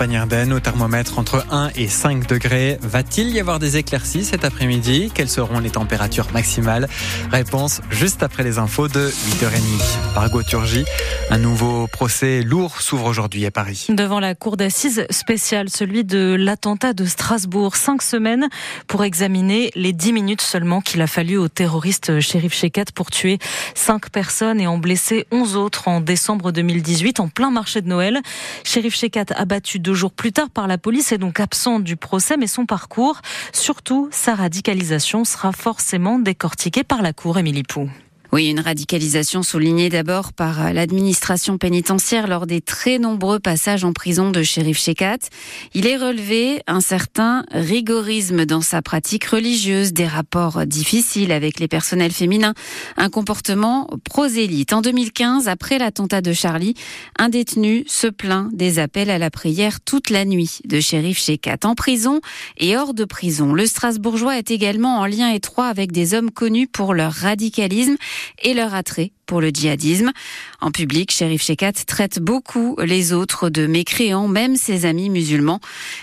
Champagne-Ardenne, au thermomètre entre 1 et 5 degrés. Va-t-il y avoir des éclaircies cet après-midi? Quelles seront les températures maximales? Réponse juste après les infos de 8h30. Margot Turgy, un nouveau procès lourd s'ouvre aujourd'hui à Paris. Devant la cour d'assises spéciale, celui de l'attentat de Strasbourg. Cinq semaines pour examiner les dix minutes seulement qu'il a fallu au terroriste Shérif Shekat pour tuer cinq personnes et en blesser onze autres en décembre 2018 en plein marché de Noël. Shérif Shekat abattu deux jours plus tard par la police est donc absent du procès, mais son parcours, surtout sa radicalisation, sera forcément décortiqué par la cour Émilie Pou. Oui, une radicalisation soulignée d'abord par l'administration pénitentiaire lors des très nombreux passages en prison de Shérif Shekat. Il est relevé un certain rigorisme dans sa pratique religieuse, des rapports difficiles avec les personnels féminins, un comportement prosélyte. En 2015, après l'attentat de Charlie, un détenu se plaint des appels à la prière toute la nuit de Shérif Shekat. En prison et hors de prison, le Strasbourgeois est également en lien étroit avec des hommes connus pour leur radicalisme et leur attrait pour le djihadisme. En public, Sherif Shekat traite beaucoup les autres de mécréants, même ses amis musulmans.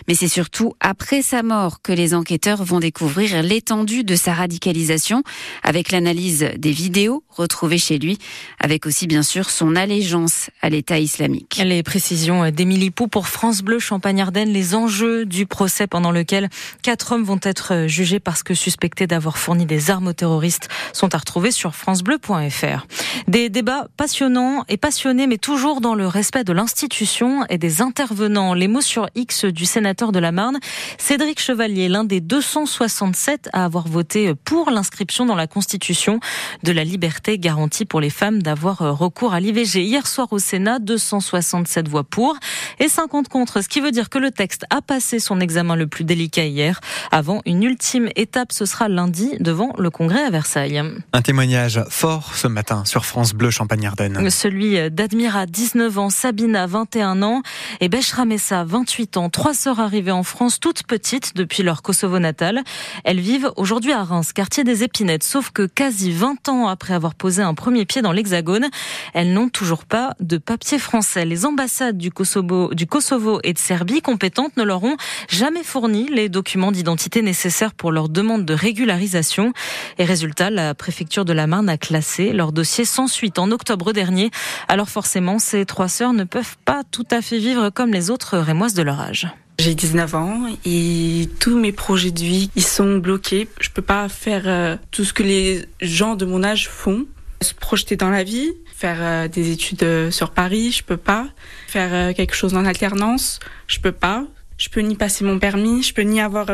Mais c'est surtout après sa mort que les enquêteurs vont découvrir l'étendue de sa radicalisation, avec l'analyse des vidéos retrouvées chez lui, avec aussi bien sûr son allégeance à l'État islamique. Les précisions d'Émilie Pou pour France Bleu Champagne-Ardenne, les enjeux du procès pendant lequel quatre hommes vont être jugés parce que suspectés d'avoir fourni des armes aux terroristes sont à retrouver sur francebleu.fr. Des débats passionnants et passionnés, mais toujours dans le respect de l'institution et des intervenants. Les mots sur X du sénateur de la Marne, Cédric Chevalier, l'un des 267 à avoir voté pour l'inscription dans la Constitution de la liberté garantie pour les femmes d'avoir recours à l'IVG. Hier soir au Sénat, 267 voix pour et 50 contre, ce qui veut dire que le texte a passé son examen le plus délicat hier. Avant une ultime étape, ce sera lundi devant le Congrès à Versailles. Un témoignage fort ce matin sur France Bleu Champagne-Ardenne. Celui d'Admira, 19 ans, Sabina, 21 ans et Messa, 28 ans. Trois sœurs arrivées en France toutes petites depuis leur Kosovo natal. Elles vivent aujourd'hui à Reims, quartier des Épinettes, sauf que quasi 20 ans après avoir posé un premier pied dans l'Hexagone, elles n'ont toujours pas de papier français. Les ambassades du Kosovo, du Kosovo et de Serbie compétentes ne leur ont jamais fourni les documents d'identité nécessaires pour leur demande de régularisation. Et résultat, la préfecture de la Marne a classé leur dossier sans suite en octobre dernier. Alors forcément, ces trois sœurs ne peuvent pas tout à fait vivre comme les autres rémoises de leur âge. J'ai 19 ans et tous mes projets de vie, ils sont bloqués. Je peux pas faire euh, tout ce que les gens de mon âge font. Se projeter dans la vie, faire euh, des études euh, sur Paris, je peux pas. Faire quelque chose en alternance, je peux pas. Je peux ni passer mon permis, je peux ni avoir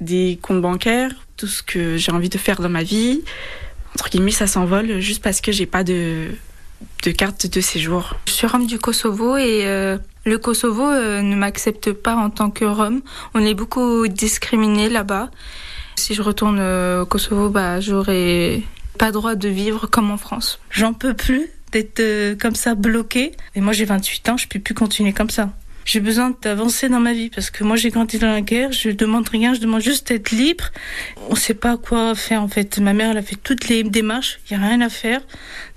des comptes bancaires, tout ce que j'ai envie de faire dans ma vie entre guillemets, ça s'envole juste parce que j'ai pas de, de carte de séjour. Je suis rome du Kosovo et euh, le Kosovo euh, ne m'accepte pas en tant que rome. On est beaucoup discriminé là-bas. Si je retourne euh, au Kosovo, bah, j'aurai pas droit de vivre comme en France. J'en peux plus d'être comme ça bloqué. Et moi, j'ai 28 ans, je peux plus continuer comme ça j'ai besoin d'avancer dans ma vie parce que moi j'ai grandi dans la guerre, je demande rien, je demande juste d'être libre. On sait pas quoi faire en fait. Ma mère elle a fait toutes les démarches, il y a rien à faire.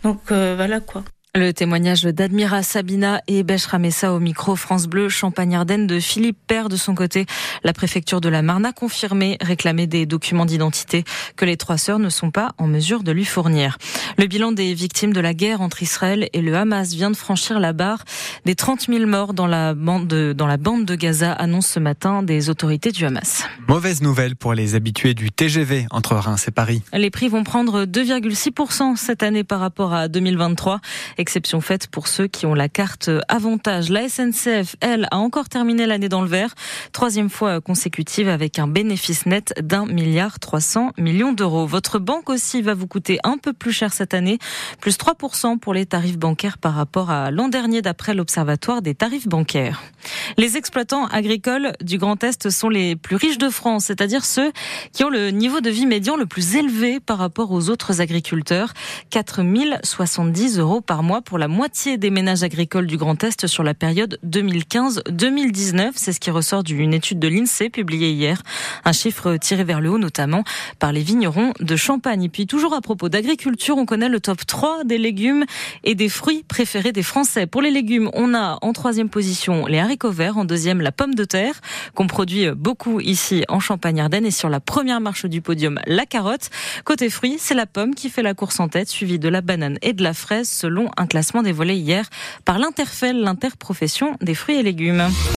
Donc euh, voilà quoi. Le témoignage d'Admira Sabina et Ramessa au micro France Bleu Champagne-Ardenne de Philippe Père de son côté. La préfecture de la Marne a confirmé réclamer des documents d'identité que les trois sœurs ne sont pas en mesure de lui fournir. Le bilan des victimes de la guerre entre Israël et le Hamas vient de franchir la barre des 30 000 morts dans la bande de, dans la bande de Gaza, annonce ce matin des autorités du Hamas. Mauvaise nouvelle pour les habitués du TGV entre Reims et Paris. Les prix vont prendre 2,6% cette année par rapport à 2023 Exception faite pour ceux qui ont la carte avantage. La SNCF, elle, a encore terminé l'année dans le vert. Troisième fois consécutive avec un bénéfice net d'un milliard 300 millions d'euros. Votre banque aussi va vous coûter un peu plus cher cette année. Plus 3% pour les tarifs bancaires par rapport à l'an dernier d'après l'Observatoire des tarifs bancaires. Les exploitants agricoles du Grand Est sont les plus riches de France, c'est-à-dire ceux qui ont le niveau de vie médian le plus élevé par rapport aux autres agriculteurs. 4070 euros par mois pour la moitié des ménages agricoles du Grand Est sur la période 2015-2019. C'est ce qui ressort d'une étude de l'INSEE publiée hier. Un chiffre tiré vers le haut notamment par les vignerons de Champagne. Et puis toujours à propos d'agriculture, on connaît le top 3 des légumes et des fruits préférés des Français. Pour les légumes, on a en troisième position les haricots verts, en deuxième la pomme de terre, qu'on produit beaucoup ici en Champagne-Ardenne et sur la première marche du podium, la carotte. Côté fruits, c'est la pomme qui fait la course en tête, suivie de la banane et de la fraise selon un classement dévoilé hier par l'Interfel, l'interprofession des fruits et légumes.